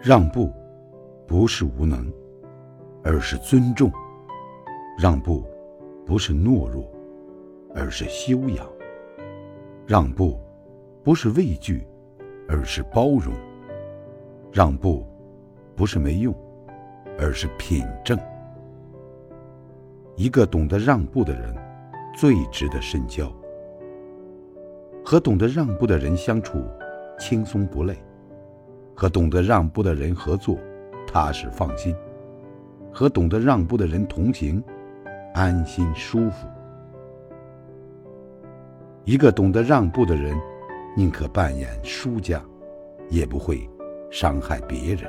让步，不是无能，而是尊重；让步，不是懦弱，而是修养；让步，不是畏惧，而是包容；让步，不是没用，而是品正。一个懂得让步的人，最值得深交。和懂得让步的人相处，轻松不累；和懂得让步的人合作，踏实放心；和懂得让步的人同行，安心舒服。一个懂得让步的人，宁可扮演输家，也不会伤害别人。